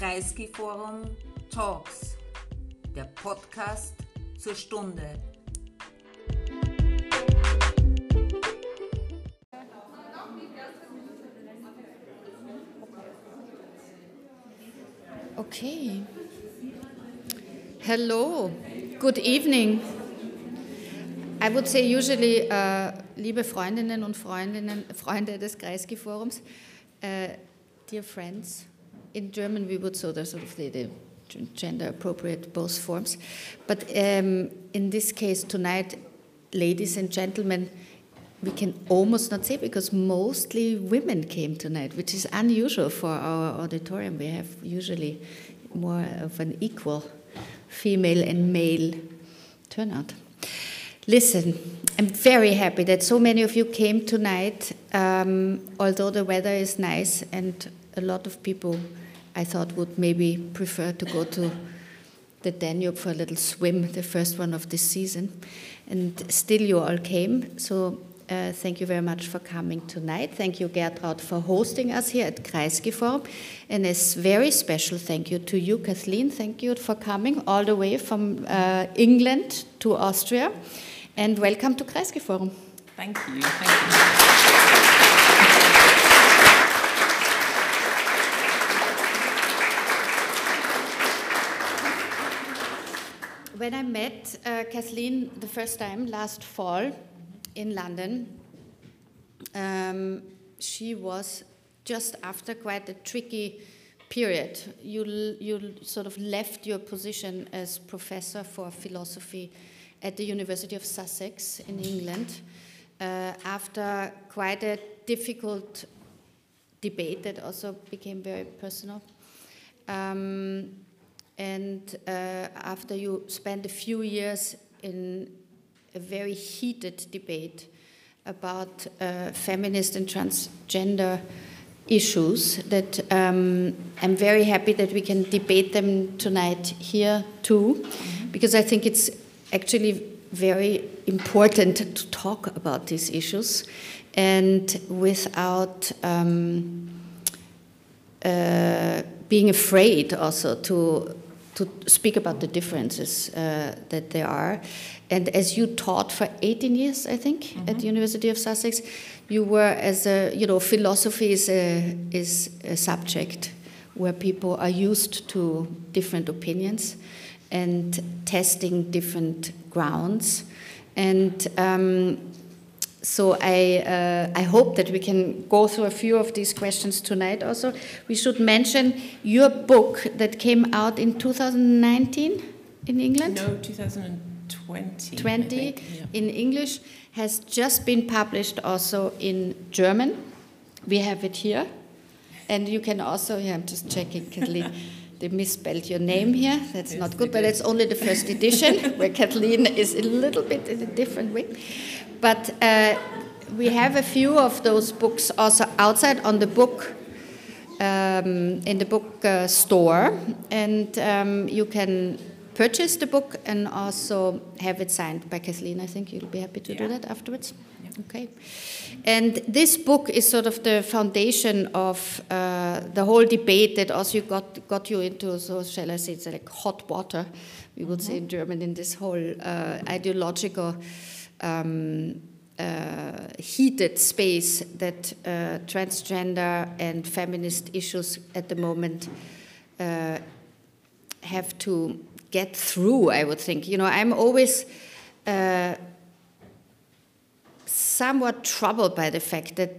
Kreisky Forum Talks, der Podcast zur Stunde. Okay. Hello. Good evening. I would say usually, uh, liebe Freundinnen und Freundinnen, Freunde des Kreisky Forums, uh, dear friends. In German, we would so the sort of the, the gender appropriate both forms, but um, in this case tonight, ladies and gentlemen, we can almost not say because mostly women came tonight, which is unusual for our auditorium. We have usually more of an equal female and male turnout. Listen, I'm very happy that so many of you came tonight, um, although the weather is nice and a lot of people I thought would maybe prefer to go to the Danube for a little swim, the first one of this season. And still, you all came. So, uh, thank you very much for coming tonight. Thank you, Gertraud, for hosting us here at Kreisky Forum. And a very special thank you to you, Kathleen. Thank you for coming all the way from uh, England to Austria. And welcome to Kreisky Forum. Thank you. Thank you. When I met uh, Kathleen the first time last fall in London, um, she was just after quite a tricky period. You, you sort of left your position as professor for philosophy at the University of Sussex in England uh, after quite a difficult debate that also became very personal. Um, and uh, after you spend a few years in a very heated debate about uh, feminist and transgender issues, that um, I'm very happy that we can debate them tonight here too, because I think it's actually very important to talk about these issues. And without um, uh, being afraid also to to speak about the differences uh, that there are. And as you taught for 18 years, I think, mm-hmm. at the University of Sussex, you were as a, you know, philosophy is a, is a subject where people are used to different opinions and testing different grounds. And um, so I, uh, I hope that we can go through a few of these questions tonight also. We should mention your book that came out in 2019 in England? No, 2020. 20 yeah. in English has just been published also in German. We have it here. And you can also, yeah, I'm just checking, Kathleen. they misspelled your name here. That's yes, not good, but it's only the first edition, where Kathleen is a little bit in a different way. But uh, we have a few of those books also outside on the book um, in the book uh, store, and um, you can purchase the book and also have it signed by Kathleen. I think you'll be happy to yeah. do that afterwards. Yeah. Okay. And this book is sort of the foundation of uh, the whole debate that also got got you into. So shall I say it's like hot water, we would mm -hmm. say in German, in this whole uh, ideological um, uh, heated space that uh, transgender and feminist issues at the moment uh, have to get through, I would think. You know, I'm always uh, somewhat troubled by the fact that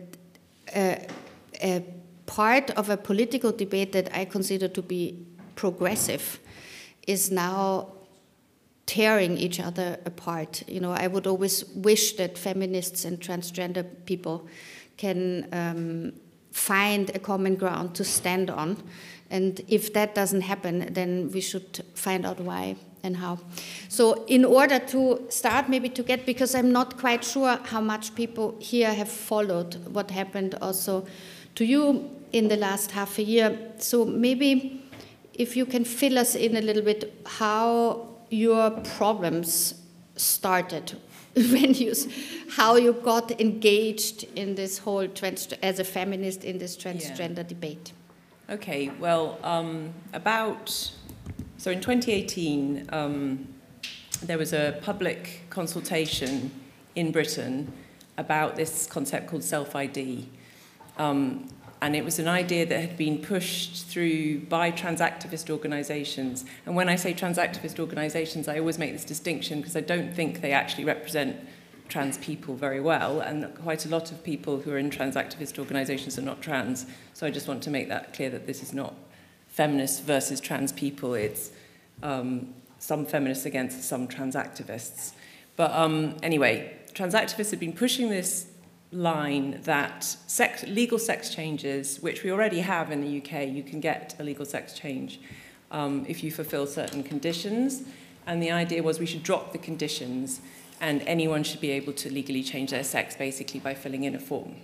uh, a part of a political debate that I consider to be progressive is now tearing each other apart. You know, I would always wish that feminists and transgender people can um, find a common ground to stand on. And if that doesn't happen, then we should find out why and how. So, in order to start, maybe to get, because I'm not quite sure how much people here have followed what happened also to you in the last half a year. So, maybe if you can fill us in a little bit how your problems started when you how you got engaged in this whole trans as a feminist in this transgender yeah. debate Okay, well, um, about, so in 2018, um, there was a public consultation in Britain about this concept called self ID. Um, And it was an idea that had been pushed through by trans activist organisations. And when I say trans activist organisations, I always make this distinction because I don't think they actually represent trans people very well. And quite a lot of people who are in trans activist organisations are not trans. So I just want to make that clear that this is not feminists versus trans people. It's um, some feminists against some trans activists. But um, anyway, trans activists had been pushing this line that sex, legal sex changes, which we already have in the UK, you can get a legal sex change um, if you fulfill certain conditions. And the idea was we should drop the conditions and anyone should be able to legally change their sex basically by filling in a form.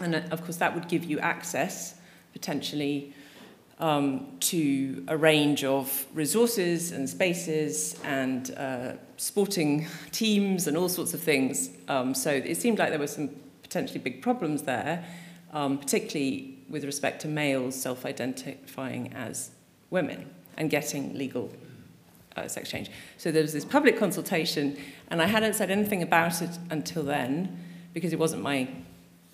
And uh, of course, that would give you access potentially um, to a range of resources and spaces and uh, sporting teams and all sorts of things. Um, so it seemed like there were some potentially big problems there, um, particularly with respect to males self identifying as women and getting legal uh, sex change. So there was this public consultation, and I hadn't said anything about it until then because it wasn't my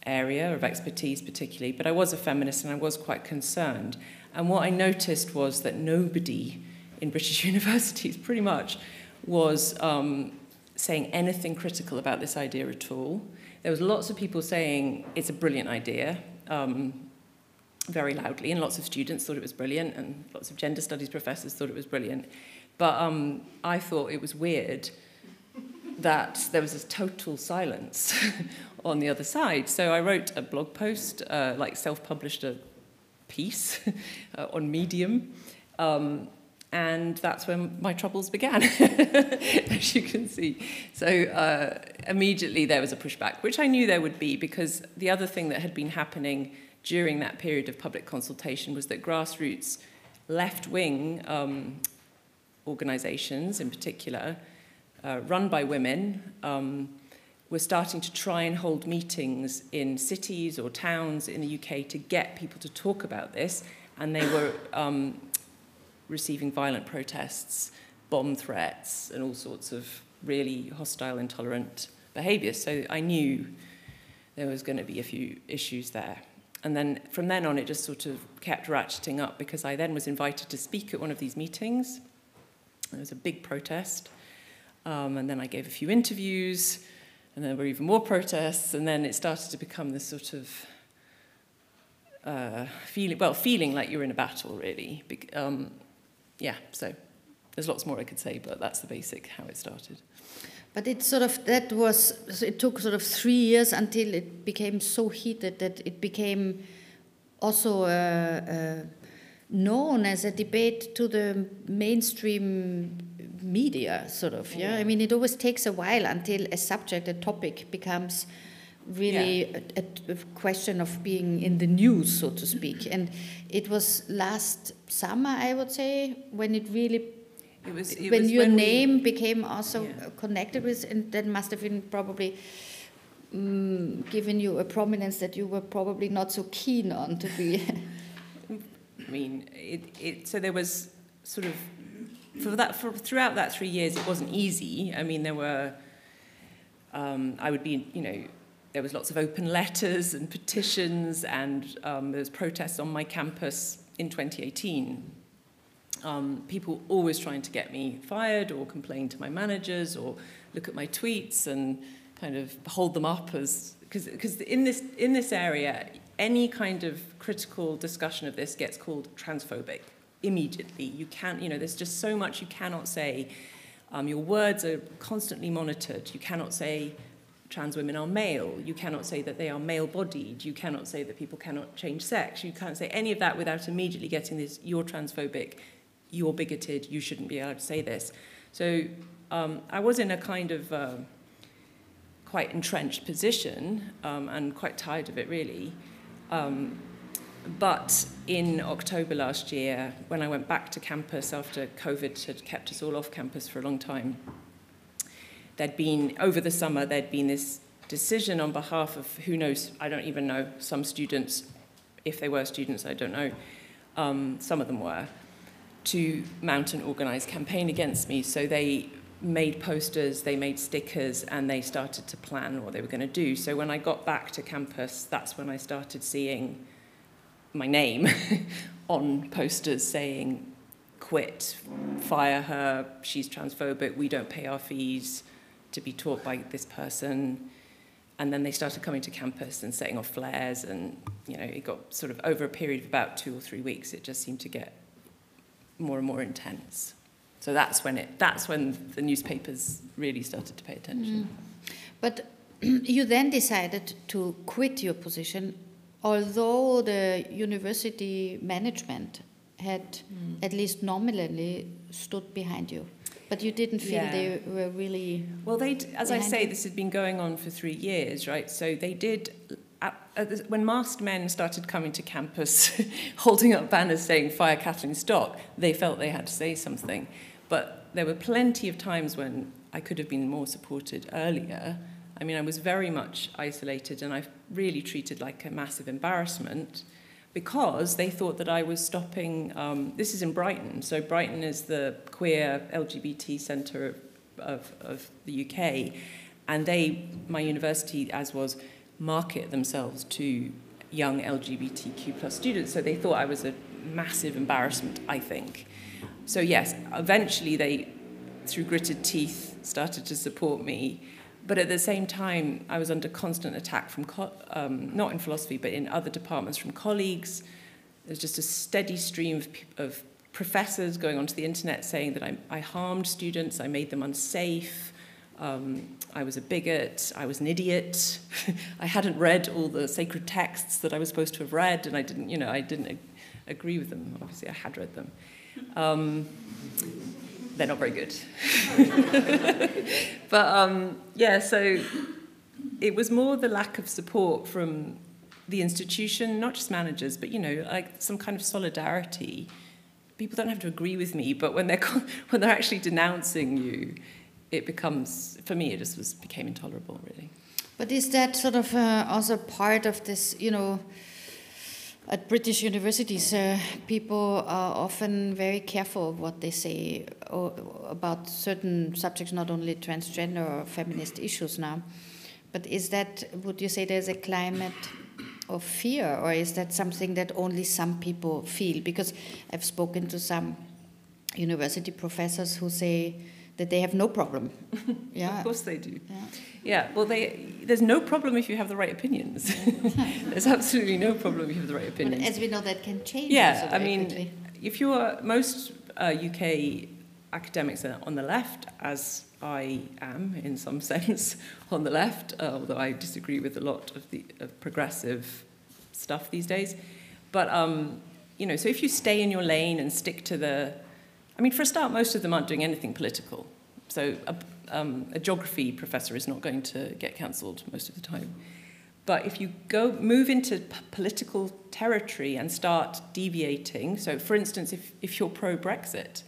area of expertise particularly, but I was a feminist and I was quite concerned. And what I noticed was that nobody in British universities pretty much was um, saying anything critical about this idea at all. There was lots of people saying it's a brilliant idea, um, very loudly, and lots of students thought it was brilliant, and lots of gender studies professors thought it was brilliant. But um, I thought it was weird that there was this total silence on the other side. So I wrote a blog post, uh, like self-published a piece uh, on Medium, um, and that's when my troubles began, as you can see. So uh, immediately there was a pushback, which I knew there would be because the other thing that had been happening during that period of public consultation was that grassroots left-wing um, organisations in particular, uh, run by women, um, we're starting to try and hold meetings in cities or towns in the UK to get people to talk about this, and they were um, receiving violent protests, bomb threats, and all sorts of really hostile, intolerant behaviour. So I knew there was going to be a few issues there. And then from then on, it just sort of kept ratcheting up because I then was invited to speak at one of these meetings. There was a big protest. Um, and then I gave a few interviews. And there were even more protests, and then it started to become this sort of uh, feeling, well, feeling like you're in a battle, really. Be- um, yeah, so there's lots more I could say, but that's the basic how it started. But it sort of that was it took sort of three years until it became so heated that it became also uh, uh, known as a debate to the mainstream media, sort of. Yeah, I mean, it always takes a while until a subject, a topic, becomes really yeah. a, a, question of being in the news, so to speak. And it was last summer, I would say, when it really. It was, it when your when name we, became also yeah. connected with, and that must have been probably um, given you a prominence that you were probably not so keen on to be. I mean, it, it, so there was sort of, for that, for, throughout that three years, it wasn't easy. I mean, there were, um, I would be, you know, there was lots of open letters and petitions, and um, there was protests on my campus in 2018. Um, people always trying to get me fired or complain to my managers or look at my tweets and kind of hold them up as because in this in this area any kind of critical discussion of this gets called transphobic immediately. You can't, you know, there's just so much you cannot say. Um, your words are constantly monitored. You cannot say trans women are male. You cannot say that they are male bodied. You cannot say that people cannot change sex. You can't say any of that without immediately getting this you're transphobic, you're bigoted, you shouldn't be allowed to say this. So um, I was in a kind of uh, quite entrenched position um, and quite tired of it, really. But in October last year, when I went back to campus after COVID had kept us all off campus for a long time, there'd been, over the summer, there'd been this decision on behalf of who knows, I don't even know, some students, if they were students, I don't know, um, some of them were, to mount an organized campaign against me. So they made posters, they made stickers, and they started to plan what they were going to do. So when I got back to campus, that's when I started seeing my name on posters saying, quit, fire her, she's transphobic, we don't pay our fees to be taught by this person. And then they started coming to campus and setting off flares and, you know, it got sort of over a period of about two or three weeks, it just seemed to get more and more intense. So that's when it that's when the newspapers really started to pay attention. Mm. But you then decided to quit your position although the university management had mm. at least nominally stood behind you. But you didn't feel yeah. they were really. Well, they, as I say, you? this had been going on for three years, right? So they did. At, at the, when masked men started coming to campus, holding up banners saying "Fire Kathleen Stock," they felt they had to say something. But there were plenty of times when I could have been more supported earlier. I mean, I was very much isolated, and I really treated like a massive embarrassment because they thought that I was stopping. Um, this is in Brighton, so Brighton is the queer LGBT centre of, of, of the UK, and they, my university, as was, market themselves to young LGBTQ plus students. So they thought I was a massive embarrassment. I think. So yes, eventually they, through gritted teeth, started to support me. But at the same time, I was under constant attack from, um, not in philosophy, but in other departments from colleagues. There's just a steady stream of, of professors going onto the internet saying that I, I harmed students, I made them unsafe, um, I was a bigot, I was an idiot, I hadn't read all the sacred texts that I was supposed to have read, and I didn't, you know, I didn't ag- agree with them. Obviously, I had read them. Um, they're not very good. but um, yeah, so it was more the lack of support from the institution, not just managers, but you know, like some kind of solidarity. People don't have to agree with me, but when they're when they're actually denouncing you, it becomes for me it just was became intolerable, really. But is that sort of uh, also part of this, you know? At British universities, uh, people are often very careful of what they say about certain subjects, not only transgender or feminist issues now. But is that, would you say there's a climate of fear, or is that something that only some people feel? Because I've spoken to some university professors who say, that they have no problem. yeah. of course they do. Yeah. yeah. Well, they, there's no problem if you have the right opinions. there's absolutely no problem if you have the right opinions. But as we know, that can change. Yeah. I mean, quickly. if you're most uh, UK academics are on the left, as I am in some sense on the left, uh, although I disagree with a lot of the of progressive stuff these days. But um, you know, so if you stay in your lane and stick to the I mean, for a start, most of them aren't doing anything political. So a, um, a geography professor is not going to get cancelled most of the time. But if you go move into political territory and start deviating, so for instance, if, if you're pro Brexit,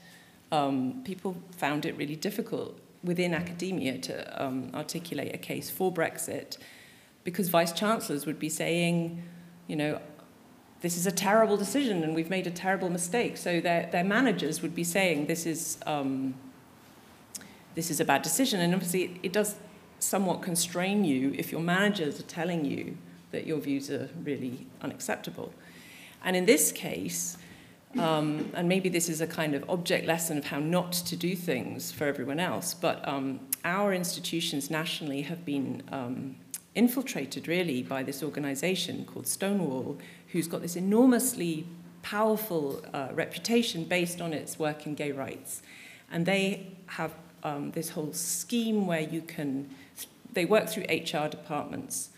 um, people found it really difficult within academia to um, articulate a case for Brexit because vice chancellors would be saying, you know, this is a terrible decision and we've made a terrible mistake. So their, their managers would be saying this is, um, this is a bad decision. And obviously it, it does somewhat constrain you if your managers are telling you that your views are really unacceptable. And in this case, um, and maybe this is a kind of object lesson of how not to do things for everyone else, but um, our institutions nationally have been um, infiltrated really by this organization called Stonewall, who's got this enormously powerful uh, reputation based on its work in gay rights. And they have um, this whole scheme where you can, they work through HR departments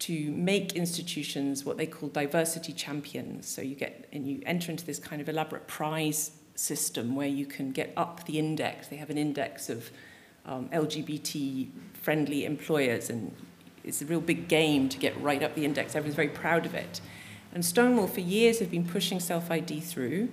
to make institutions what they call diversity champions. So you get, and you enter into this kind of elaborate prize system where you can get up the index. They have an index of um, LGBT friendly employers, and it's a real big game to get right up the index. Everyone's very proud of it. And Stonewall, for years, have been pushing self ID through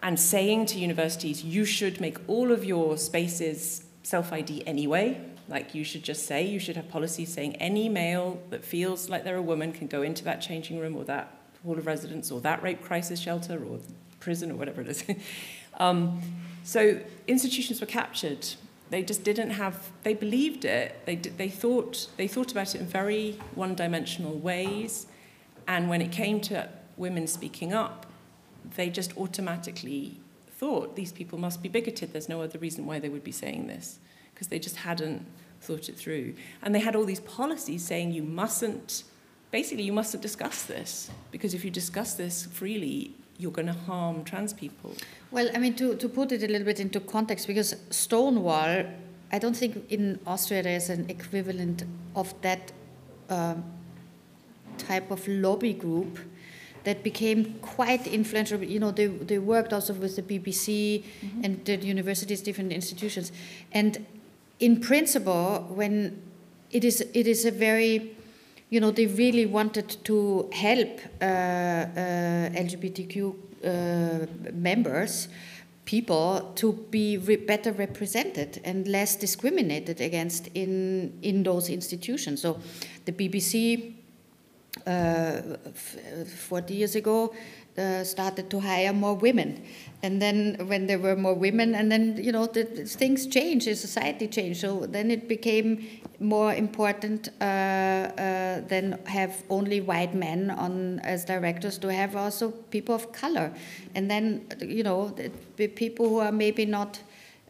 and saying to universities, you should make all of your spaces self ID anyway. Like you should just say, you should have policies saying any male that feels like they're a woman can go into that changing room or that hall of residence or that rape crisis shelter or prison or whatever it is. um, so institutions were captured. They just didn't have, they believed it. They, they, thought, they thought about it in very one dimensional ways. And when it came to women speaking up, they just automatically thought these people must be bigoted. There's no other reason why they would be saying this, because they just hadn't thought it through. And they had all these policies saying you mustn't, basically, you mustn't discuss this, because if you discuss this freely, you're going to harm trans people. Well, I mean, to, to put it a little bit into context, because Stonewall, I don't think in Austria there's an equivalent of that um, type of lobby group that became quite influential. You know, they, they worked also with the BBC mm-hmm. and the universities, different institutions. And in principle, when it is, it is a very, you know, they really wanted to help uh, uh, LGBTQ uh, members, people, to be re- better represented and less discriminated against in, in those institutions. So the BBC uh, 40 years ago uh, started to hire more women and then when there were more women and then you know the, things changed the society changed. So then it became more important uh, uh, than have only white men on as directors to have also people of color. And then you know the people who are maybe not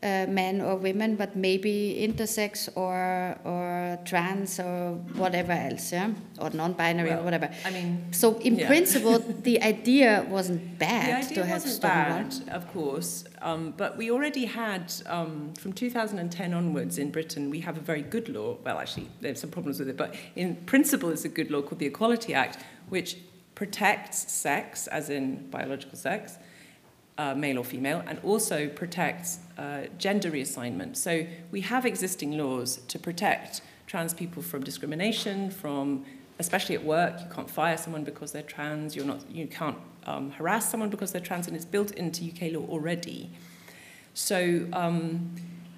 uh, men or women, but maybe intersex or or trans or whatever else, yeah, or non-binary well, or whatever. I mean, so in yeah. principle, the idea wasn't bad the idea to have wasn't bad, of course, um, but we already had um, from 2010 onwards in Britain, we have a very good law. Well, actually, there's some problems with it, but in principle, it's a good law called the Equality Act, which protects sex, as in biological sex uh, male or female, and also protects uh, gender reassignment. So we have existing laws to protect trans people from discrimination, from especially at work. You can't fire someone because they're trans. You're not. You can't um, harass someone because they're trans, and it's built into UK law already. So. Um,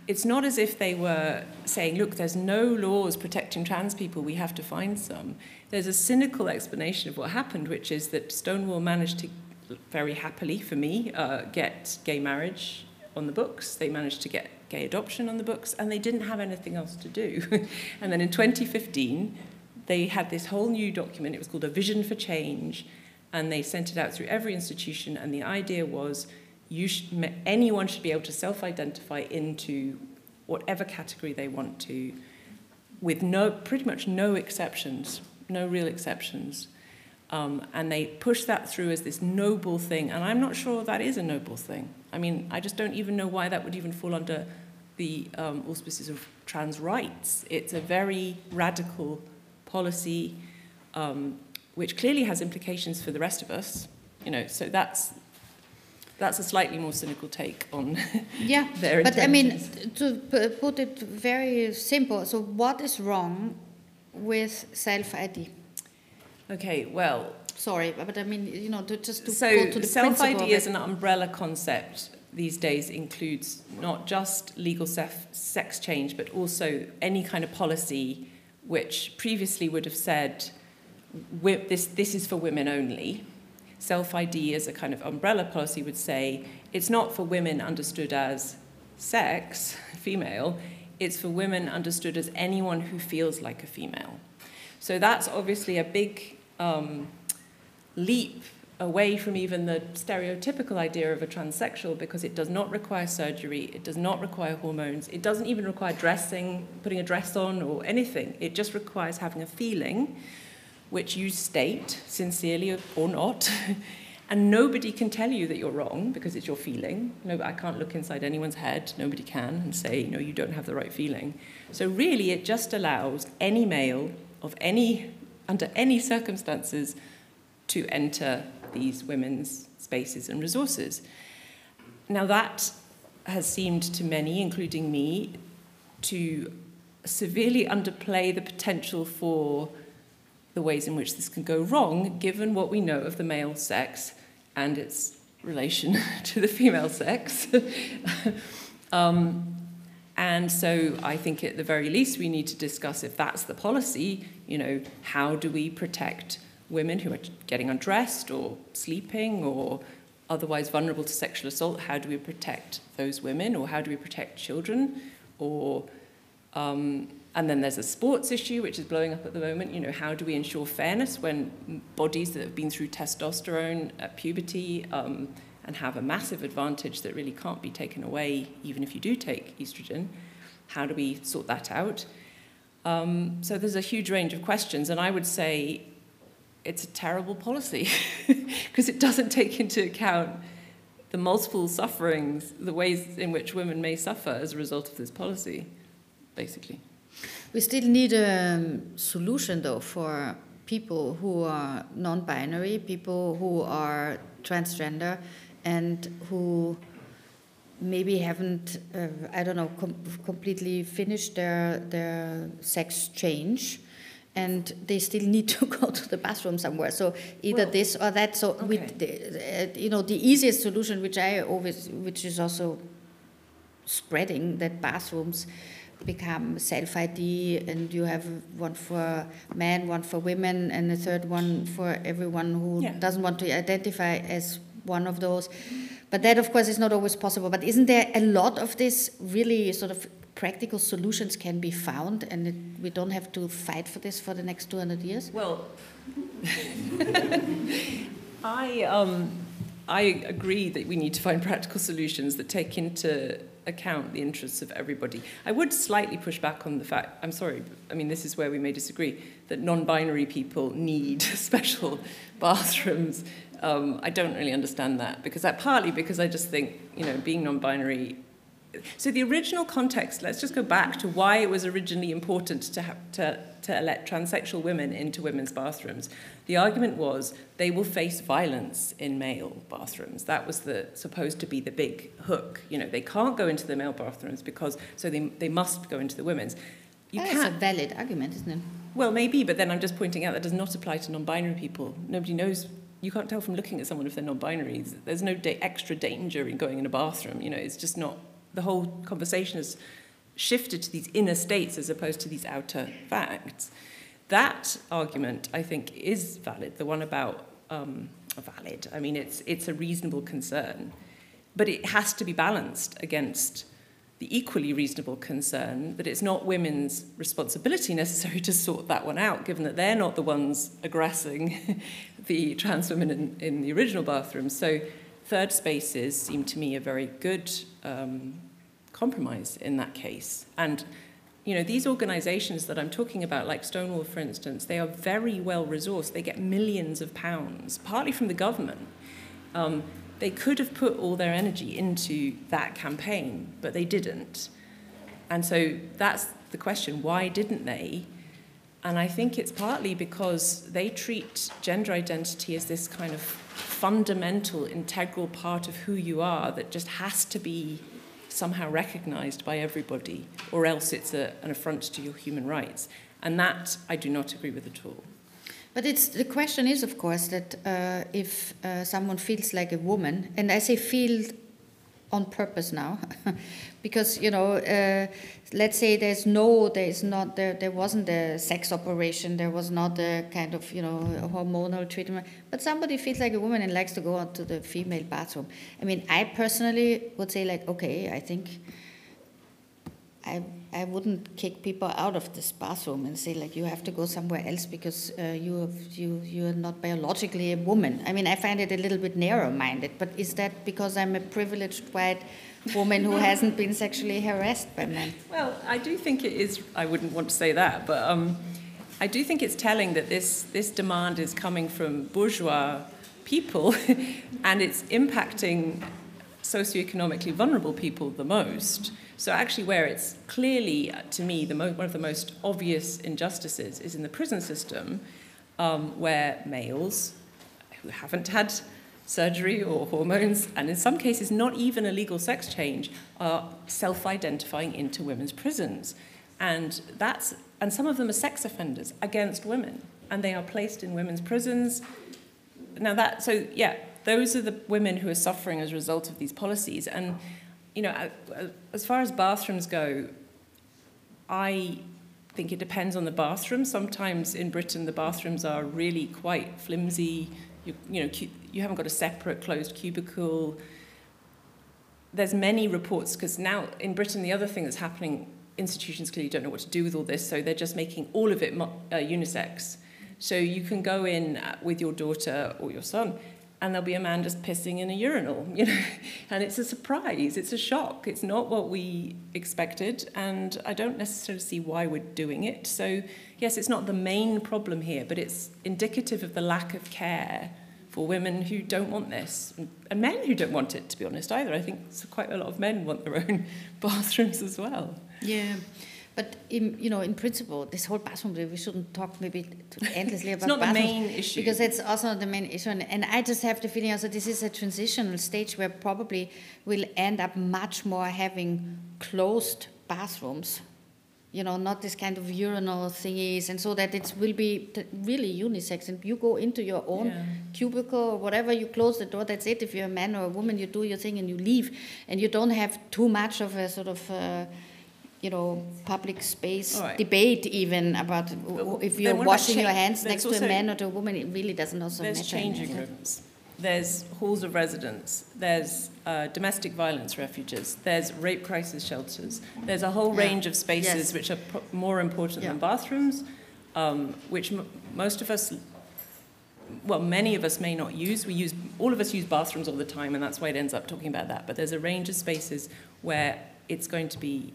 it's not as if they were saying, look, there's no laws protecting trans people, we have to find some. There's a cynical explanation of what happened, which is that Stonewall managed to very happily for me, uh, get gay marriage on the books. They managed to get gay adoption on the books, and they didn't have anything else to do. and then in 2015, they had this whole new document. It was called A Vision for Change, and they sent it out through every institution. And the idea was you anyone should be able to self identify into whatever category they want to, with no, pretty much no exceptions, no real exceptions. Um, and they pushed that through as this noble thing. And I'm not sure that is a noble thing. I mean, I just don't even know why that would even fall under the um, auspices of trans rights. It's a very radical policy, um, which clearly has implications for the rest of us. You know, so that's that's a slightly more cynical take on yeah their but i mean to put it very simple so what is wrong with self id Okay, well. Sorry, but I mean, you know, to, just to so go to the self ID as an umbrella concept these days includes not just legal sex change, but also any kind of policy which previously would have said this, this is for women only. Self ID as a kind of umbrella policy would say it's not for women understood as sex, female, it's for women understood as anyone who feels like a female. So that's obviously a big um, leap away from even the stereotypical idea of a transsexual because it does not require surgery, it does not require hormones, it doesn't even require dressing, putting a dress on, or anything. It just requires having a feeling, which you state sincerely or not. and nobody can tell you that you're wrong because it's your feeling. No, I can't look inside anyone's head, nobody can, and say, no, you don't have the right feeling. So, really, it just allows any male of any under any circumstances to enter these women's spaces and resources. Now, that has seemed to many, including me, to severely underplay the potential for the ways in which this can go wrong, given what we know of the male sex and its relation to the female sex. um, and so I think at the very least we need to discuss if that's the policy, you know, how do we protect women who are getting undressed or sleeping or otherwise vulnerable to sexual assault, how do we protect those women or how do we protect children? Or, um, and then there's a sports issue which is blowing up at the moment. You know, how do we ensure fairness when bodies that have been through testosterone at puberty um, and have a massive advantage that really can't be taken away even if you do take estrogen, how do we sort that out? Um, so there's a huge range of questions, and I would say it's a terrible policy because it doesn't take into account the multiple sufferings, the ways in which women may suffer as a result of this policy, basically. We still need a solution, though, for people who are non binary, people who are transgender, and who maybe haven't, uh, I don't know, com- completely finished their, their sex change and they still need to go to the bathroom somewhere. So either well, this or that. So okay. the, uh, you know, the easiest solution, which I always, which is also spreading, that bathrooms become self ID, and you have one for men, one for women, and a third one for everyone who yeah. doesn't want to identify as one of those. But that, of course, is not always possible. But isn't there a lot of this really sort of practical solutions can be found and it, we don't have to fight for this for the next 200 years? Well, I, um, I agree that we need to find practical solutions that take into account the interests of everybody. I would slightly push back on the fact, I'm sorry, I mean, this is where we may disagree, that non binary people need special bathrooms. Um, I don't really understand that because I, partly because I just think, you know, being non binary so the original context, let's just go back to why it was originally important to, have, to, to let transsexual women into women's bathrooms. The argument was they will face violence in male bathrooms. That was the, supposed to be the big hook. You know, they can't go into the male bathrooms because, so they, they must go into the women's. You That's a valid argument, isn't it? Well, maybe, but then I'm just pointing out that does not apply to non-binary people. Nobody knows you can't tell from looking at someone if they're non-binary. There's no da- extra danger in going in a bathroom. You know, it's just not the whole conversation has shifted to these inner states as opposed to these outer facts. That argument, I think, is valid, the one about um, valid. I mean, it's, it's a reasonable concern, but it has to be balanced against the equally reasonable concern that it's not women's responsibility necessarily to sort that one out, given that they're not the ones aggressing the trans women in, in the original bathroom. So third spaces seem to me a very good um, compromise in that case. And you know, these organizations that I'm talking about, like Stonewall, for instance, they are very well resourced. They get millions of pounds, partly from the government. Um, they could have put all their energy into that campaign, but they didn't. And so that's the question why didn't they? And I think it's partly because they treat gender identity as this kind of fundamental, integral part of who you are that just has to be somehow recognized by everybody, or else it's a, an affront to your human rights. And that I do not agree with at all. But it's the question is, of course, that uh, if uh, someone feels like a woman, and I say feel on purpose now, because you know, uh, let's say there's no, there's not there, there wasn't a sex operation, there was not a kind of you know hormonal treatment, but somebody feels like a woman and likes to go out to the female bathroom. I mean, I personally would say like, okay, I think. I, I wouldn't kick people out of this bathroom and say like you have to go somewhere else because uh, you have, you you are not biologically a woman. I mean I find it a little bit narrow-minded, but is that because I'm a privileged white woman who hasn't been sexually harassed by men? Well, I do think it is. I wouldn't want to say that, but um, I do think it's telling that this this demand is coming from bourgeois people, and it's impacting socioeconomically vulnerable people the most. So actually, where it's clearly, uh, to me, the one of the most obvious injustices is in the prison system, um, where males who haven't had surgery or hormones, and in some cases not even a legal sex change, are self-identifying into women's prisons, and that's and some of them are sex offenders against women, and they are placed in women's prisons. Now that so yeah, those are the women who are suffering as a result of these policies, and you know, as far as bathrooms go, I think it depends on the bathroom. Sometimes in Britain, the bathrooms are really quite flimsy. You, you know, you haven't got a separate closed cubicle. There's many reports because now in Britain, the other thing that's happening, institutions clearly don't know what to do with all this, so they're just making all of it uh, unisex. So you can go in uh, with your daughter or your son and there'll be a man just pissing in a urinal, you know, and it's a surprise, it's a shock, it's not what we expected, and I don't necessarily see why we're doing it. So, yes, it's not the main problem here, but it's indicative of the lack of care for women who don't want this, and men who don't want it, to be honest, either. I think quite a lot of men want their own bathrooms as well. Yeah. But in, you know, in principle, this whole bathroom, we shouldn't talk maybe endlessly about. it's not the main issue because it's also the main issue, and, and I just have the feeling also this is a transitional stage where probably we'll end up much more having closed bathrooms you know, not this kind of urinal thingies, and so that it will be really unisex. And you go into your own yeah. cubicle or whatever, you close the door, that's it. If you're a man or a woman, you do your thing and you leave, and you don't have too much of a sort of. Uh, you know, public space right. debate even about if you're washing your hands next to a man or to a woman, it really doesn't also there's matter. There's changing rooms. There's halls of residence. There's uh, domestic violence refuges. There's rape crisis shelters. There's a whole yeah. range of spaces yes. which are pro- more important yeah. than bathrooms, um, which m- most of us well, many of us may not use. We use all of us use bathrooms all the time, and that's why it ends up talking about that. But there's a range of spaces where it's going to be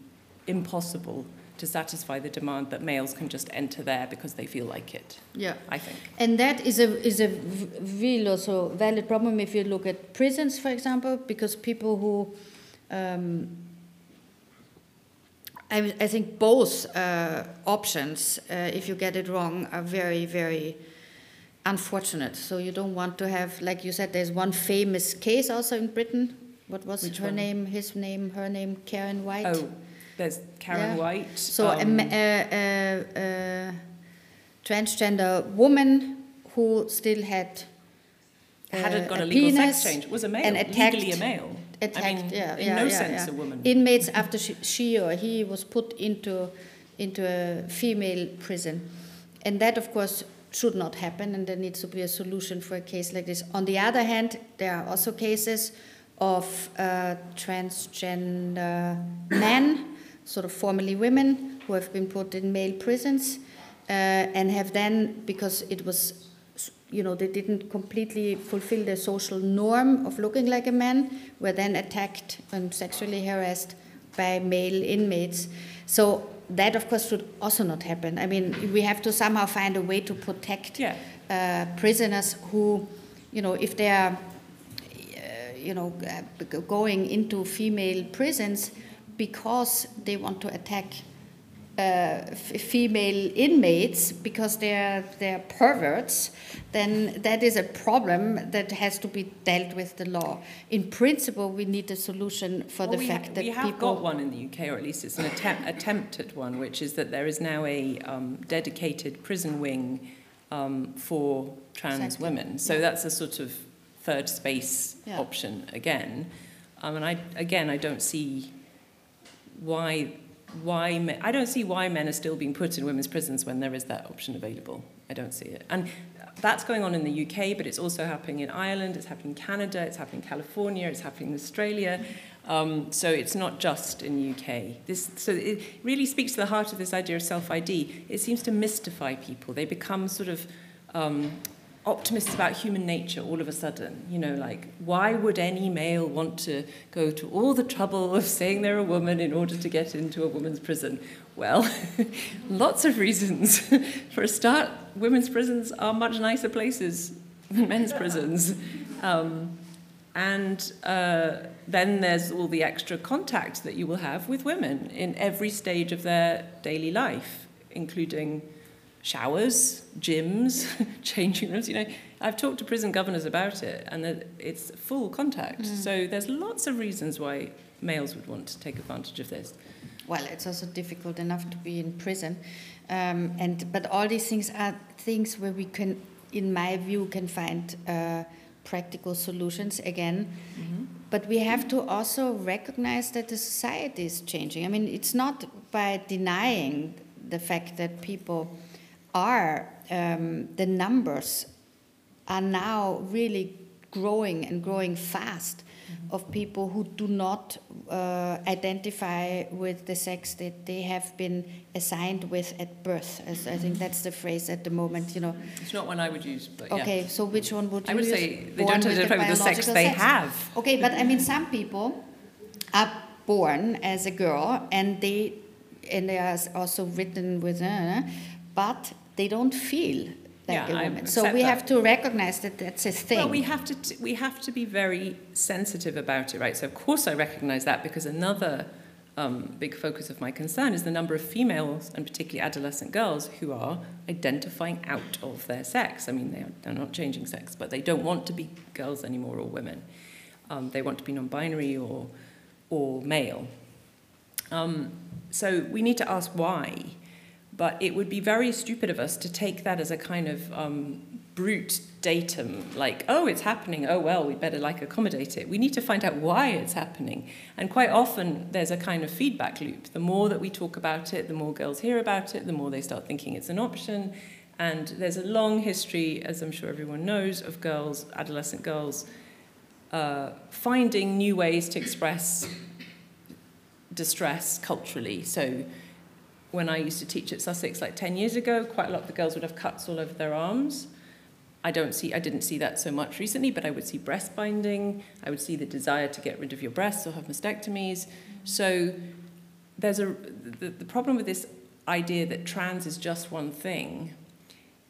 impossible to satisfy the demand that males can just enter there because they feel like it. Yeah, I think. And that is a is a real also valid problem if you look at prisons, for example, because people who um, I, I, think both uh, options, uh, if you get it wrong, are very, very unfortunate. So you don't want to have, like you said, there's one famous case also in Britain. What was Which her one? name? His name? Her name? Karen White. Oh, there's Karen yeah. White. So um, a, a, a, transgender woman who still had uh, hadn't got a, legal sex change was a male, and attacked, legally a male. Attacked, I mean, yeah, in yeah, no sense a woman. Inmates after she, she or he was put into into a female prison, and that of course should not happen, and there needs to be a solution for a case like this. On the other hand, there are also cases of uh, transgender men sort of formerly women who have been put in male prisons uh, and have then, because it was, you know, they didn't completely fulfill the social norm of looking like a man, were then attacked and sexually harassed by male inmates. So that, of course, should also not happen. I mean, we have to somehow find a way to protect yeah. uh, prisoners who, you know, if they are, uh, you know, uh, going into female prisons, because they want to attack uh, female inmates because they're they're perverts, then that is a problem that has to be dealt with the law. In principle, we need a solution for well, the fact that we have people got one in the UK, or at least it's an attempt attempt at one, which is that there is now a um, dedicated prison wing um, for trans exactly. women. So that's a sort of third space yeah. option again. Um, and I again, I don't see why why men, I don't see why men are still being put in women's prisons when there is that option available. I don't see it. And that's going on in the UK, but it's also happening in Ireland, it's happening in Canada, it's happening in California, it's happening in Australia. Um, so it's not just in UK. This, so it really speaks to the heart of this idea of self ID. It seems to mystify people. They become sort of um, optimists about human nature all of a sudden. You know, like, why would any male want to go to all the trouble of saying they're a woman in order to get into a woman's prison? Well, lots of reasons. For a start, women's prisons are much nicer places than men's prisons. Um, and uh, then there's all the extra contact that you will have with women in every stage of their daily life, including showers, gyms, changing rooms. You know, I've talked to prison governors about it, and it's full contact. Mm. So there's lots of reasons why males would want to take advantage of this. Well, it's also difficult enough to be in prison, um, and but all these things are things where we can, in my view, can find. Uh, practical solutions again. Mm-hmm. But we have to also recognize that the society is changing. I mean, it's not by denying the fact that people are, um, the numbers are now really growing and growing fast of people who do not uh, identify with the sex that they have been assigned with at birth. As I think that's the phrase at the moment. You know. It's not one I would use, but yeah. Okay, so which one would you I would use? say they Born don't with identify with the sex they sex. have. Okay, but I mean, some people are born as a girl, and they and they are also written with, uh, but they don't feel like Yeah, a woman. So we that. have to recognize that that's a thing. Well, we have to t- we have to be very sensitive about it, right? So of course I recognise that because another um, big focus of my concern is the number of females and particularly adolescent girls who are identifying out of their sex. I mean, they are, they're not changing sex, but they don't want to be girls anymore or women. Um, they want to be non-binary or or male. Um, so we need to ask why. But it would be very stupid of us to take that as a kind of um, brute datum, like, oh, it's happening, oh, well, we better like accommodate it. We need to find out why it's happening. And quite often there's a kind of feedback loop. The more that we talk about it, the more girls hear about it, the more they start thinking it's an option. And there's a long history, as I'm sure everyone knows, of girls, adolescent girls, uh, finding new ways to express distress culturally. So when I used to teach at Sussex like 10 years ago, quite a lot of the girls would have cuts all over their arms. I don't see I didn't see that so much recently, but I would see breast binding, I would see the desire to get rid of your breasts or have mastectomies. So there's a the, the problem with this idea that trans is just one thing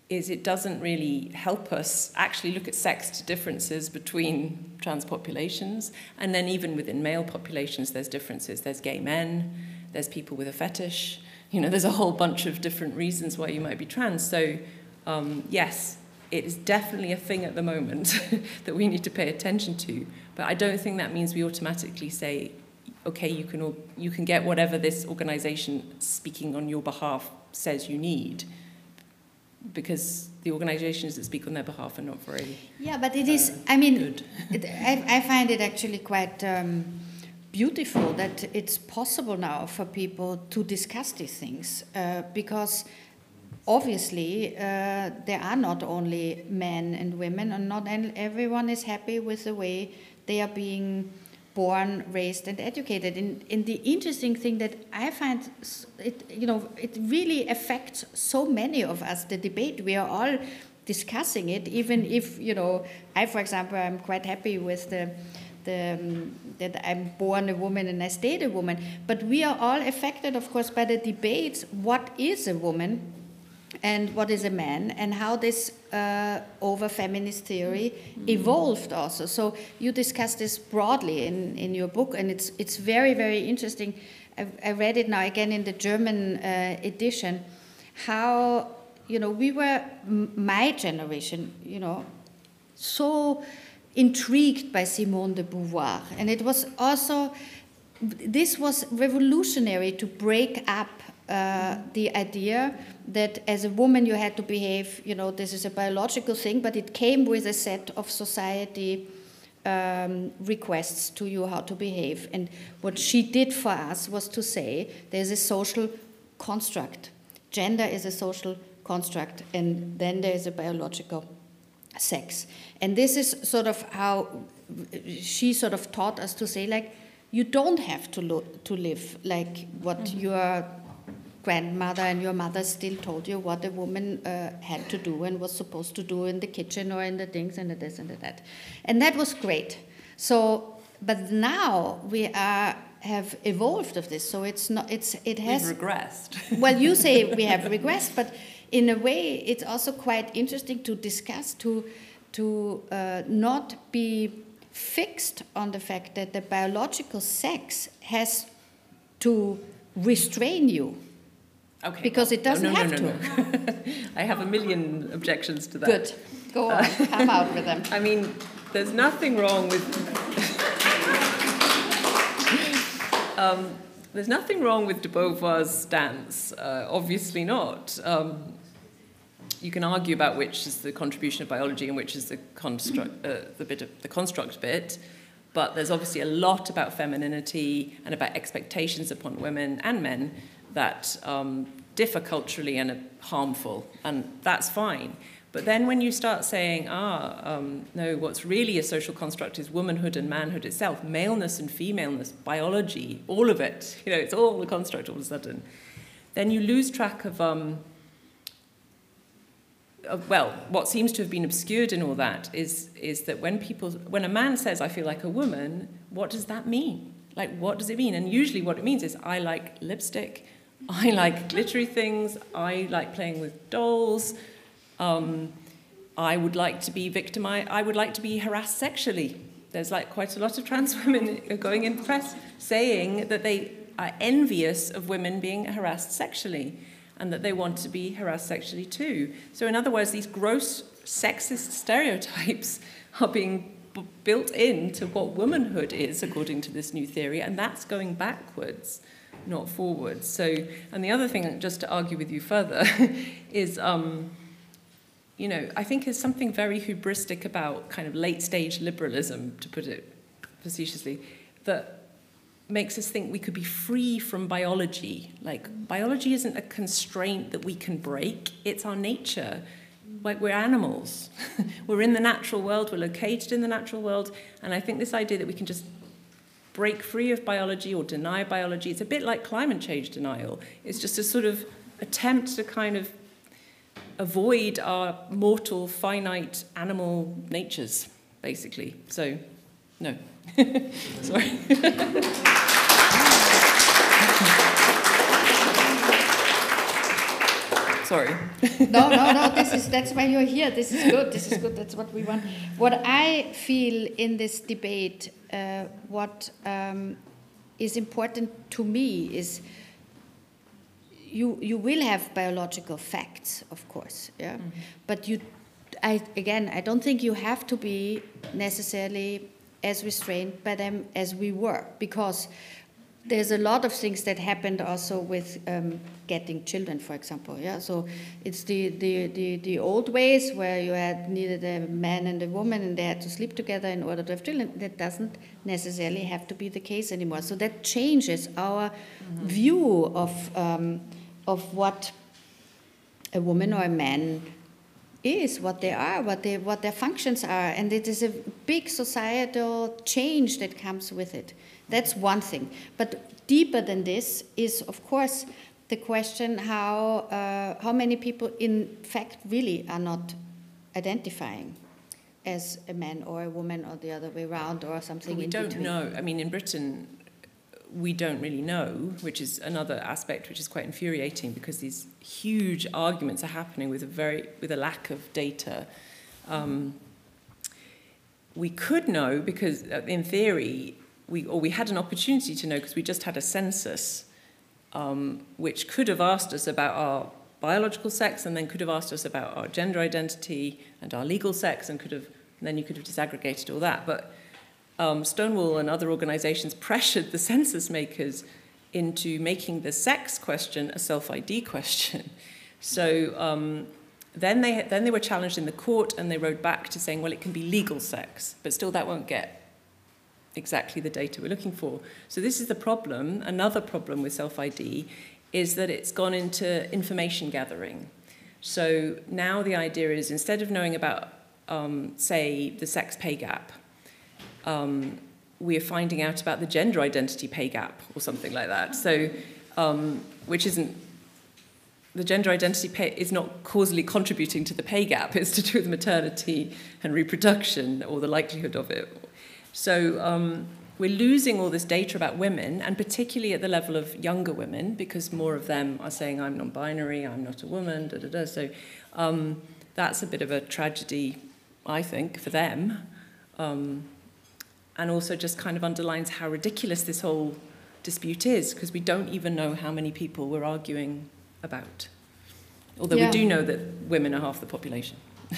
is it doesn't really help us actually look at sex differences between trans populations and then even within male populations there's differences there's gay men there's people with a fetish you know there's a whole bunch of different reasons why you might be trans so um, yes it is definitely a thing at the moment that we need to pay attention to but i don't think that means we automatically say okay you can you can get whatever this organization speaking on your behalf says you need because the organizations that speak on their behalf are not very Yeah, but it is. I mean, it, I, I find it actually quite um, beautiful that it's possible now for people to discuss these things uh, because obviously uh, there are not only men and women, and not everyone is happy with the way they are being born, raised, and educated. And, and the interesting thing that I find it, you know, it really affects so many of us. The debate we are all discussing it, even if you know, I, for example, I'm quite happy with the. The, um, that I'm born a woman and I stayed a woman, but we are all affected, of course, by the debates. What is a woman? and what is a man and how this uh, over feminist theory evolved also so you discuss this broadly in, in your book and it's it's very very interesting I, I read it now again in the german uh, edition how you know we were m- my generation you know so intrigued by Simone de Beauvoir. And it was also, this was revolutionary to break up uh, the idea that as a woman you had to behave, you know, this is a biological thing, but it came with a set of society um, requests to you how to behave. And what she did for us was to say there's a social construct. Gender is a social construct, and then there's a biological sex. And this is sort of how she sort of taught us to say, like, you don't have to, lo- to live like what your grandmother and your mother still told you what a woman uh, had to do and was supposed to do in the kitchen or in the things and the this and the that. And that was great. So, but now we are have evolved of this. So it's not. It's it has We've regressed. well, you say we have regressed, but in a way, it's also quite interesting to discuss to to uh, not be fixed on the fact that the biological sex has to restrain you. Okay. Because it doesn't no, no, have no, no, no. I have a million objections to that. Good. Go on, come out with them. I mean, there's nothing wrong with. um, there's nothing wrong with de Beauvoir's stance. Uh, obviously not. Um, you can argue about which is the contribution of biology and which is the construct, uh, the bit of the construct bit. But there's obviously a lot about femininity and about expectations upon women and men that um, differ culturally and are harmful, and that's fine. But then when you start saying, ah, um, no, what's really a social construct is womanhood and manhood itself, maleness and femaleness, biology, all of it, you know, it's all a construct all of a sudden, then you lose track of, um, of, well, what seems to have been obscured in all that is, is that when people, when a man says, I feel like a woman, what does that mean? Like, what does it mean? And usually what it means is, I like lipstick, I like glittery things, I like playing with dolls, um, I would like to be victimized, I would like to be harassed sexually. There's like quite a lot of trans women going in press saying that they are envious of women being harassed sexually and that they want to be harassed sexually too. So, in other words, these gross sexist stereotypes are being built into what womanhood is, according to this new theory, and that's going backwards, not forwards. So, and the other thing, just to argue with you further, is. Um, you know, I think there's something very hubristic about kind of late stage liberalism, to put it facetiously, that makes us think we could be free from biology. Like, biology isn't a constraint that we can break, it's our nature. Like, we're animals. we're in the natural world, we're located in the natural world, and I think this idea that we can just break free of biology or deny biology, it's a bit like climate change denial. It's just a sort of attempt to kind of avoid our mortal, finite animal natures, basically. So, no. Sorry. Sorry. no, no, no. This is that's why you're here. This is good. This is good. That's what we want. What I feel in this debate, uh, what um, is important to me is you you will have biological facts, of course, yeah. Mm-hmm. But you, I again, I don't think you have to be necessarily as restrained by them as we were, because there's a lot of things that happened also with um, getting children, for example. Yeah, so it's the, the, the, the, old ways where you had needed a man and a woman and they had to sleep together in order to have children. That doesn't necessarily have to be the case anymore. So that changes our mm-hmm. view of um, of what a woman or a man is, what they are, what, they, what their functions are. And it is a big societal change that comes with it. That's one thing. But deeper than this is, of course, the question how, uh, how many people, in fact, really are not identifying as a man or a woman or the other way around or something we in don't between. know. I mean, in Britain, we don't really know, which is another aspect which is quite infuriating because these huge arguments are happening with a very with a lack of data. Um, we could know because, uh, in theory, we or we had an opportunity to know because we just had a census, um, which could have asked us about our biological sex and then could have asked us about our gender identity and our legal sex and could have and then you could have disaggregated all that, but um, Stonewall and other organizations pressured the census makers into making the sex question a self ID question. So um, then, they, then they were challenged in the court and they wrote back to saying, well, it can be legal sex, but still that won't get exactly the data we're looking for. So this is the problem. Another problem with self ID is that it's gone into information gathering. So now the idea is instead of knowing about, um, say, the sex pay gap, um, we are finding out about the gender identity pay gap or something like that. So, um, which isn't the gender identity pay is not causally contributing to the pay gap. It's to do with maternity and reproduction or the likelihood of it. So um, we're losing all this data about women, and particularly at the level of younger women, because more of them are saying, I'm non binary, I'm not a woman, da da da. So um, that's a bit of a tragedy, I think, for them. Um, and also just kind of underlines how ridiculous this whole dispute is because we don't even know how many people we're arguing about. Although yeah. we do know that women are half the population.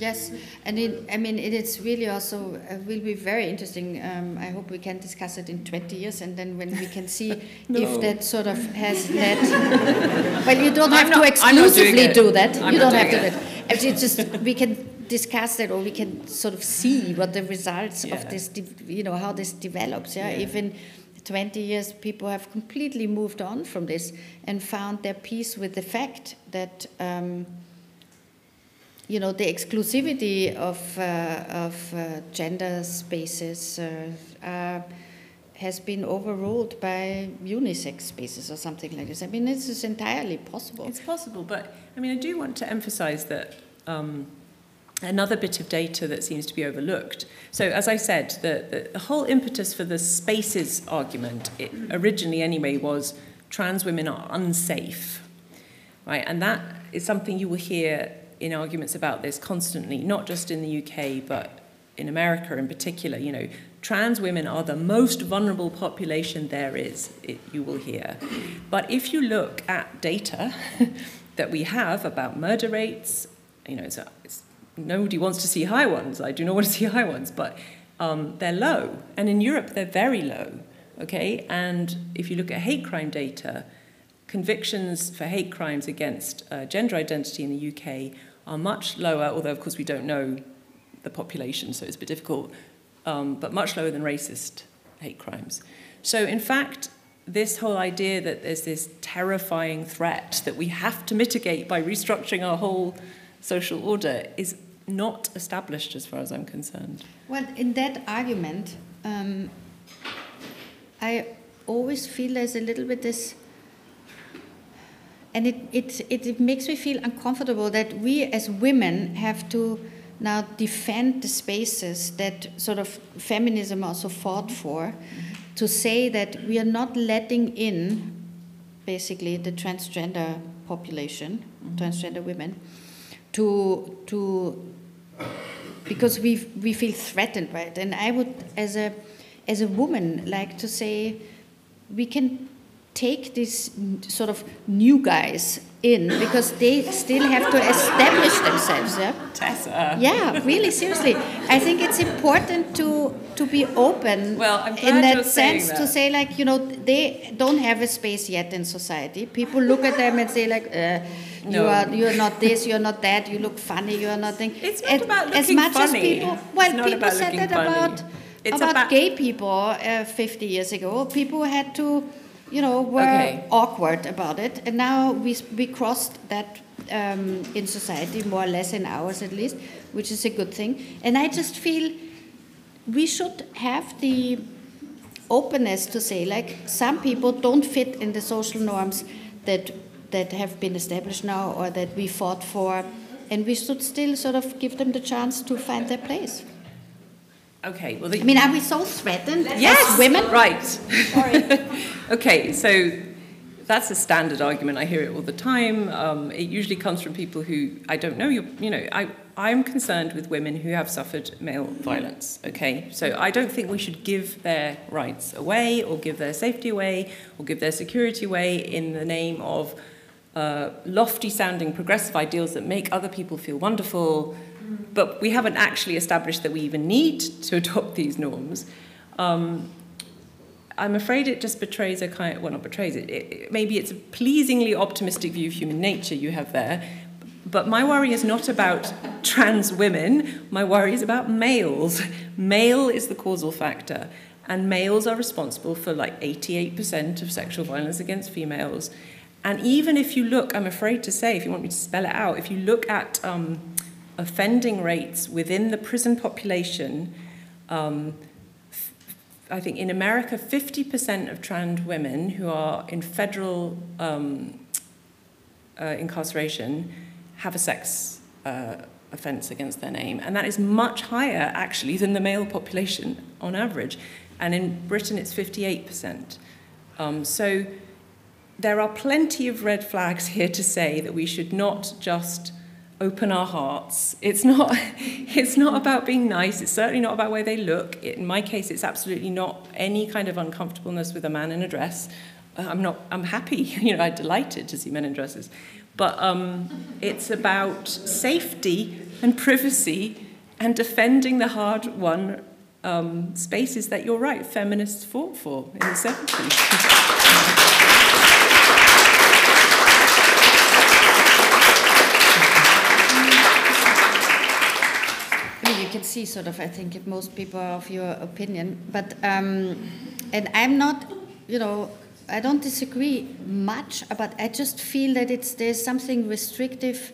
Yes, and it, I mean, it is really also uh, will be very interesting. Um, I hope we can discuss it in 20 years, and then when we can see no. if that sort of has led. well, you don't have not, to exclusively do that. I'm you don't have to. It. That. It's just we can discuss that or we can sort of see what the results yeah. of this, you know, how this develops. Yeah, yeah. even 20 years, people have completely moved on from this and found their peace with the fact that, um, you know, the exclusivity of, uh, of uh, gender spaces uh, has been overruled by unisex spaces or something like this. I mean, this is entirely possible. It's possible, but I mean, I do want to emphasize that. Um, another bit of data that seems to be overlooked. So, as I said, the, the, whole impetus for the spaces argument, originally anyway, was trans women are unsafe, right? And that is something you will hear in arguments about this constantly, not just in the UK, but in America in particular. You know, trans women are the most vulnerable population there is, it, you will hear. But if you look at data that we have about murder rates, you know, it's, it's nobody wants to see high ones. I do not want to see high ones, but um, they're low. And in Europe, they're very low. Okay? And if you look at hate crime data, convictions for hate crimes against uh, gender identity in the UK are much lower, although, of course, we don't know the population, so it's a bit difficult, um, but much lower than racist hate crimes. So, in fact, this whole idea that there's this terrifying threat that we have to mitigate by restructuring our whole social order is not established as far as I'm concerned. Well, in that argument, um, I always feel there's a little bit this, and it, it, it makes me feel uncomfortable that we as women have to now defend the spaces that sort of feminism also fought for, to say that we are not letting in basically the transgender population, mm-hmm. transgender women, to to because we we feel threatened by it. And I would, as a as a woman, like to say we can take these sort of new guys in because they still have to establish themselves. Yeah, Tessa. Yeah, really seriously. I think it's important to to be open. Well, in that sense that. to say like you know they don't have a space yet in society. People look at them and say like. Uh, no. You are you're not this, you're not that. You look funny. You are nothing. It's not about looking as much funny. as people. Well, people said that funny. about about, about, gay people uh, 50 years ago. People had to, you know, were okay. awkward about it, and now we we crossed that um, in society more or less in ours at least, which is a good thing. And I just feel we should have the openness to say like some people don't fit in the social norms that that have been established now or that we fought for, and we should still sort of give them the chance to find their place. Okay, well, the, I mean, are we so threatened yes, as women? Right. Sorry. okay, so that's a standard argument. I hear it all the time. Um, it usually comes from people who I don't know. You, you know, I I'm concerned with women who have suffered male violence. Okay, so I don't think we should give their rights away, or give their safety away, or give their security away in the name of uh, lofty sounding progressive ideals that make other people feel wonderful, but we haven't actually established that we even need to adopt these norms. Um, I'm afraid it just betrays a kind of, well, not betrays it, it, it, maybe it's a pleasingly optimistic view of human nature you have there. But my worry is not about trans women, my worry is about males. Male is the causal factor, and males are responsible for like 88% of sexual violence against females. And even if you look, I'm afraid to say, if you want me to spell it out, if you look at um, offending rates within the prison population, um, I think in America, 50% of trans women who are in federal um, uh, incarceration have a sex uh, offense against their name. And that is much higher, actually, than the male population on average. And in Britain, it's 58%. Um, so there are plenty of red flags here to say that we should not just open our hearts. It's not, it's not about being nice. It's certainly not about where they look. In my case, it's absolutely not any kind of uncomfortableness with a man in a dress. Uh, I'm not. I'm happy. You know, I'm delighted to see men in dresses. But um, it's about safety and privacy and defending the hard-won um, spaces that you're right, feminists fought for in the 70s. see sort of, I think most people are of your opinion, but, um, and I'm not you know, I don't disagree much, but I just feel that it's there's something restrictive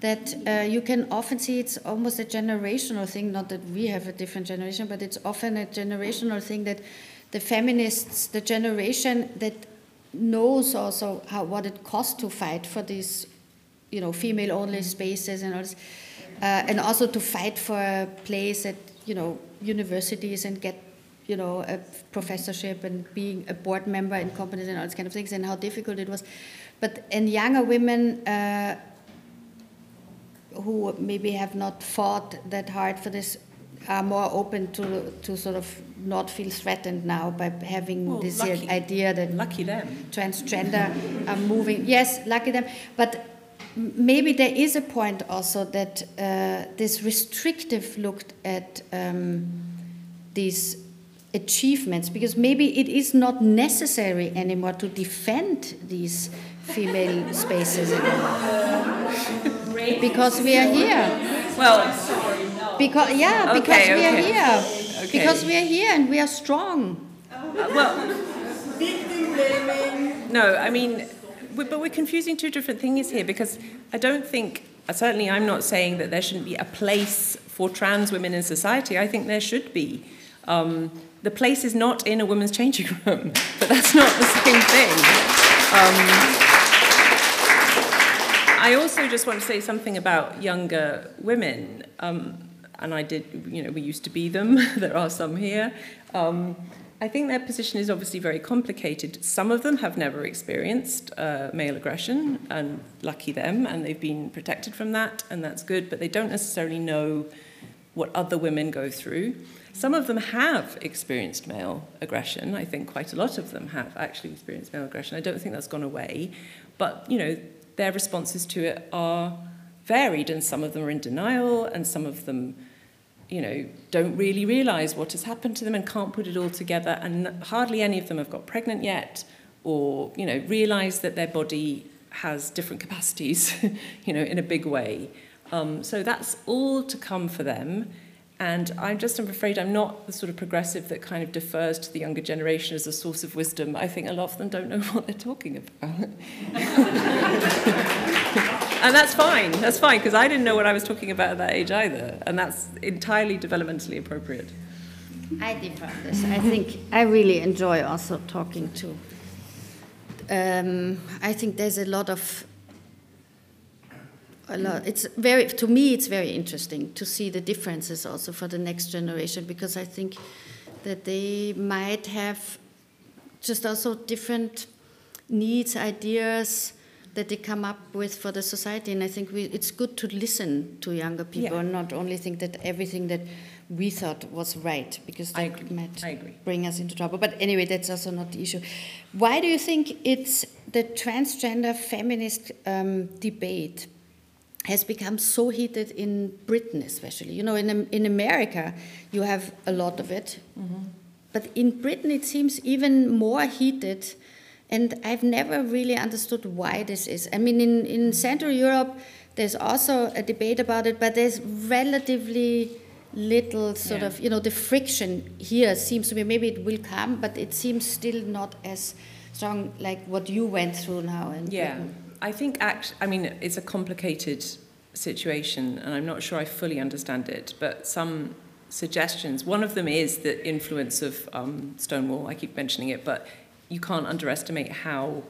that uh, you can often see it's almost a generational thing. Not that we have a different generation, but it's often a generational thing that the feminists, the generation that knows also how what it costs to fight for these, you know, female-only spaces and all this, and also to fight for a place at you know universities and get you know a professorship and being a board member in companies and all these kind of things and how difficult it was, but and younger women. Uh, who maybe have not fought that hard for this are more open to to sort of not feel threatened now by having well, this lucky, idea that lucky them transgender are moving. Yes, lucky them, but maybe there is a point also that uh, this restrictive look at um, these achievements because maybe it is not necessary anymore to defend these female spaces anymore because we are here. Well, because yeah, because okay, we are here. Okay. Because we are here and we are strong. Uh, well, no, I mean, but we're confusing two different things here because I don't think, certainly, I'm not saying that there shouldn't be a place for trans women in society. I think there should be. Um, the place is not in a women's changing room, but that's not the same thing. Um, I also just want to say something about younger women. Um, and I did, you know, we used to be them. there are some here. I think their position is obviously very complicated. Some of them have never experienced uh, male aggression, and lucky them, and they've been protected from that, and that's good, but they don't necessarily know what other women go through. Some of them have experienced male aggression. I think quite a lot of them have actually experienced male aggression. I don't think that's gone away. But, you know, their responses to it are varied, and some of them are in denial, and some of them, you know, don't really realize what has happened to them and can't put it all together, and hardly any of them have got pregnant yet, or you know, realize that their body has different capacities, you know, in a big way. Um, so that's all to come for them. And I'm just I'm afraid I'm not the sort of progressive that kind of defers to the younger generation as a source of wisdom. I think a lot of them don't know what they're talking about. and that's fine. That's fine, because I didn't know what I was talking about at that age either. And that's entirely developmentally appropriate. I differ on this. I think I really enjoy also talking to. Um, I think there's a lot of a lot. It's very to me. It's very interesting to see the differences also for the next generation because I think that they might have just also different needs, ideas that they come up with for the society. And I think we, it's good to listen to younger people yeah. and not only think that everything that we thought was right because that might bring us into trouble. But anyway, that's also not the issue. Why do you think it's the transgender feminist um, debate has become so heated in Britain, especially. You know, in, in America, you have a lot of it. Mm-hmm. But in Britain, it seems even more heated. And I've never really understood why this is. I mean, in, in Central Europe, there's also a debate about it, but there's relatively little sort yeah. of, you know, the friction here seems to be, maybe it will come, but it seems still not as strong like what you went through now in yeah. Britain. I think, act, I mean, it's a complicated situation, and I'm not sure I fully understand it, but some suggestions. One of them is the influence of um, Stonewall. I keep mentioning it, but you can't underestimate how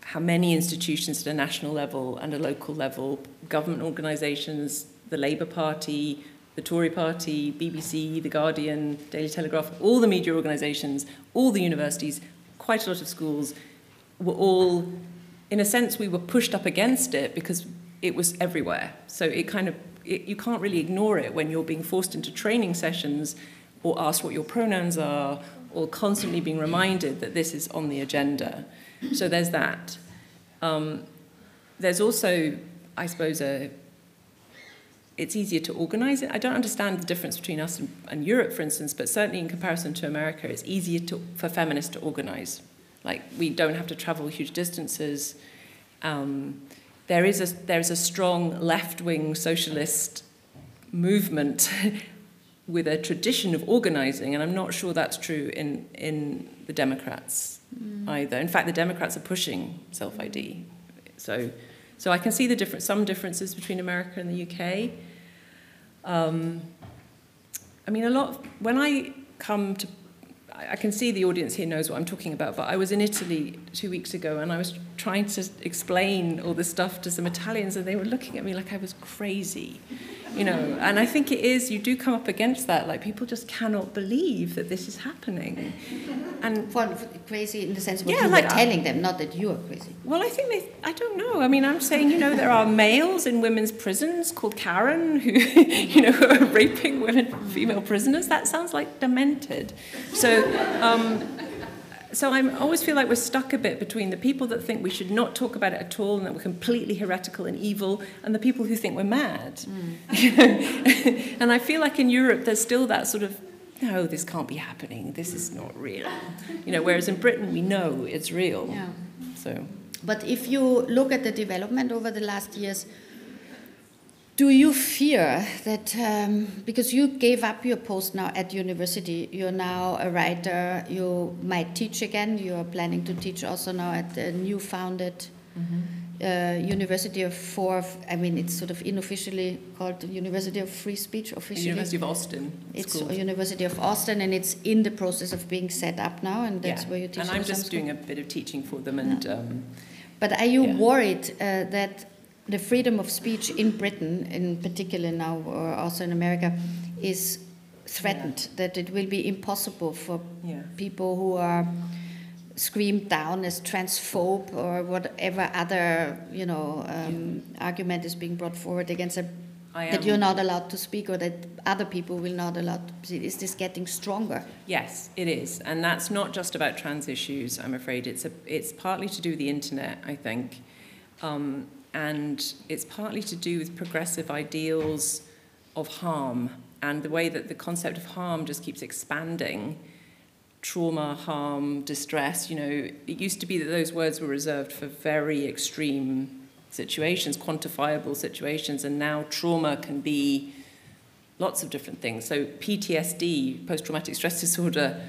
how many institutions at a national level and a local level, government organisations, the Labour Party, the Tory Party, BBC, The Guardian, Daily Telegraph, all the media organisations, all the universities, quite a lot of schools were all in a sense, we were pushed up against it because it was everywhere. So it kind of, it, you can't really ignore it when you're being forced into training sessions or asked what your pronouns are or constantly being reminded that this is on the agenda. So there's that. Um, there's also, I suppose, a it's easier to organize it. I don't understand the difference between us and, and, Europe, for instance, but certainly in comparison to America, it's easier to, for feminists to organize. Like, we don't have to travel huge distances. Um, there is a, there is a strong left wing socialist movement with a tradition of organizing, and I'm not sure that's true in, in the Democrats mm. either. In fact, the Democrats are pushing self ID. So, so I can see the different, some differences between America and the UK. Um, I mean, a lot of, when I come to I can see the audience here knows what I'm talking about, but I was in Italy two weeks ago and I was trying to explain all this stuff to some Italians and they were looking at me like I was crazy, you know. And I think it is, you do come up against that, like people just cannot believe that this is happening. And for crazy in the sense of yeah, you like, were telling them, not that you are crazy. Well, I think they, I don't know. I mean, I'm saying, you know, there are males in women's prisons called Karen who, you know, are raping women, female prisoners. That sounds like demented. So, um, so I always feel like we're stuck a bit between the people that think we should not talk about it at all and that we're completely heretical and evil, and the people who think we're mad. Mm. and I feel like in Europe there's still that sort of no, this can't be happening. This is not real. You know, whereas in Britain we know it's real. Yeah. So. But if you look at the development over the last years, do you fear that um, because you gave up your post now at university, you're now a writer, you might teach again, you are planning to teach also now at the new founded mm-hmm. uh, University of Four, I mean, it's sort of unofficially called the University of Free Speech, officially. University of Austin. It's, it's University of Austin, and it's in the process of being set up now, and that's yeah. where you teach. And I'm just doing a bit of teaching for them, and. Yeah. Um, but are you yeah. worried uh, that the freedom of speech in Britain, in particular now, or also in America, is threatened. Yeah. That it will be impossible for yeah. people who are screamed down as transphobe or whatever other you know um, yeah. argument is being brought forward against them. That you're not allowed to speak, or that other people will not allow to speak. Is this getting stronger? Yes, it is, and that's not just about trans issues. I'm afraid it's a, it's partly to do with the internet. I think. Um, and it's partly to do with progressive ideals of harm and the way that the concept of harm just keeps expanding. Trauma harm distress you know it used to be that those words were reserved for very extreme situations quantifiable situations and now trauma can be lots of different things. So PTSD post traumatic stress disorder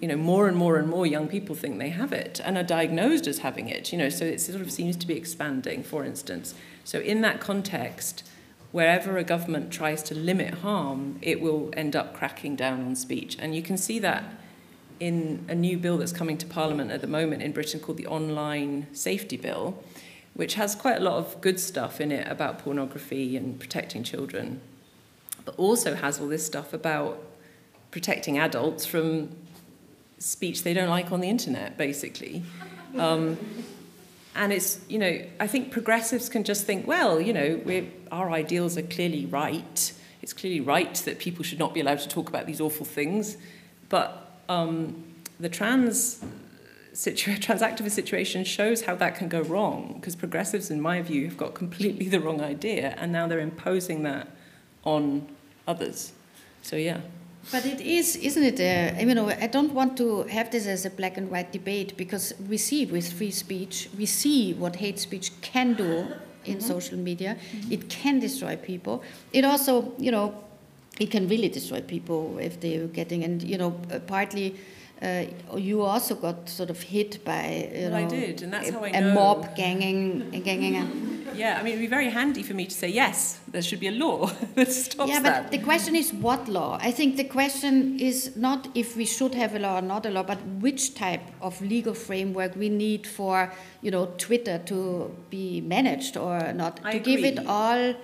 you know, more and more and more young people think they have it and are diagnosed as having it, you know, so it sort of seems to be expanding, for instance. So in that context, wherever a government tries to limit harm, it will end up cracking down on speech. And you can see that in a new bill that's coming to Parliament at the moment in Britain called the Online Safety Bill, which has quite a lot of good stuff in it about pornography and protecting children, but also has all this stuff about protecting adults from speech they don't like on the internet, basically. Um, and it's, you know, I think progressives can just think, well, you know, our ideals are clearly right. It's clearly right that people should not be allowed to talk about these awful things. But um, the trans, situa- trans activist situation shows how that can go wrong, because progressives, in my view, have got completely the wrong idea, and now they're imposing that on others. So, yeah. But it is, isn't it? Uh, you know, I don't want to have this as a black and white debate because we see with free speech, we see what hate speech can do in mm-hmm. social media. Mm-hmm. It can destroy people. It also, you know, it can really destroy people if they're getting, and you know, uh, partly. Uh, you also got sort of hit by you well, know, I did, and that's a, how I know. a mob ganging, ganging. Yeah, I mean, it'd be very handy for me to say, yes, there should be a law that stops yeah, that. but the question is what law? I think the question is not if we should have a law or not a law, but which type of legal framework we need for, you know, Twitter to be managed or not. I to agree. give it all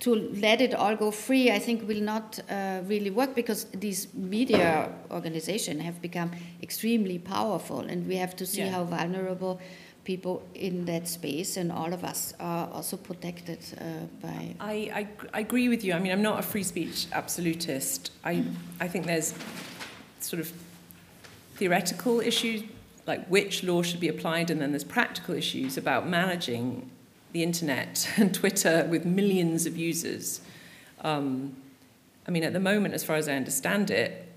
to let it all go free, I think will not uh, really work because these media organizations have become extremely powerful, and we have to see yeah. how vulnerable people in that space, and all of us are also protected uh, by. I, I, I, agree with you. I mean, I'm not a free speech absolutist. I, I think there's sort of theoretical issues like which law should be applied, and then there's practical issues about managing the internet and Twitter with millions of users. Um, I mean, at the moment, as far as I understand it,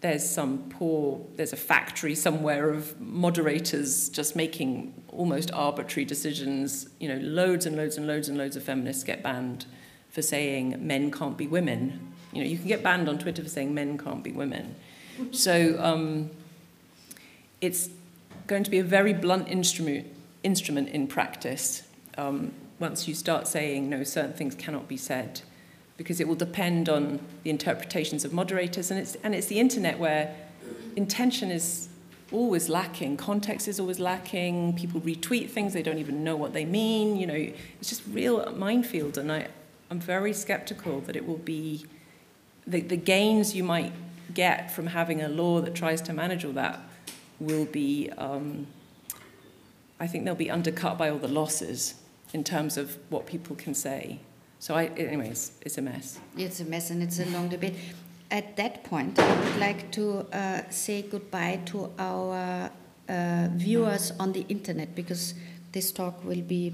there's some poor, there's a factory somewhere of moderators just making almost arbitrary decisions. You know, loads and loads and loads and loads of feminists get banned for saying men can't be women You know, you can get banned on Twitter for saying men can't be women. So um, it's going to be a very blunt instrument, instrument in practice um, once you start saying, no, certain things cannot be said, because it will depend on the interpretations of moderators. And it's, and it's the internet where intention is always lacking, context is always lacking, people retweet things, they don't even know what they mean. You know, it's just real minefield. And I, I'm very skeptical that it will be the, the gains you might get from having a law that tries to manage all that will be, um, I think they'll be undercut by all the losses in terms of what people can say. So, I, anyways, it's a mess. It's a mess and it's a long debate. At that point, I would like to uh, say goodbye to our uh, viewers on the internet because this talk will be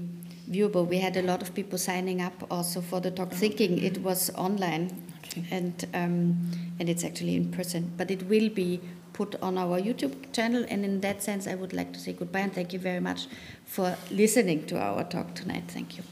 viewable. We had a lot of people signing up also for the talk, thinking it was online, okay. and um, and it's actually in person. But it will be put on our YouTube channel. And in that sense, I would like to say goodbye and thank you very much for listening to our talk tonight. Thank you.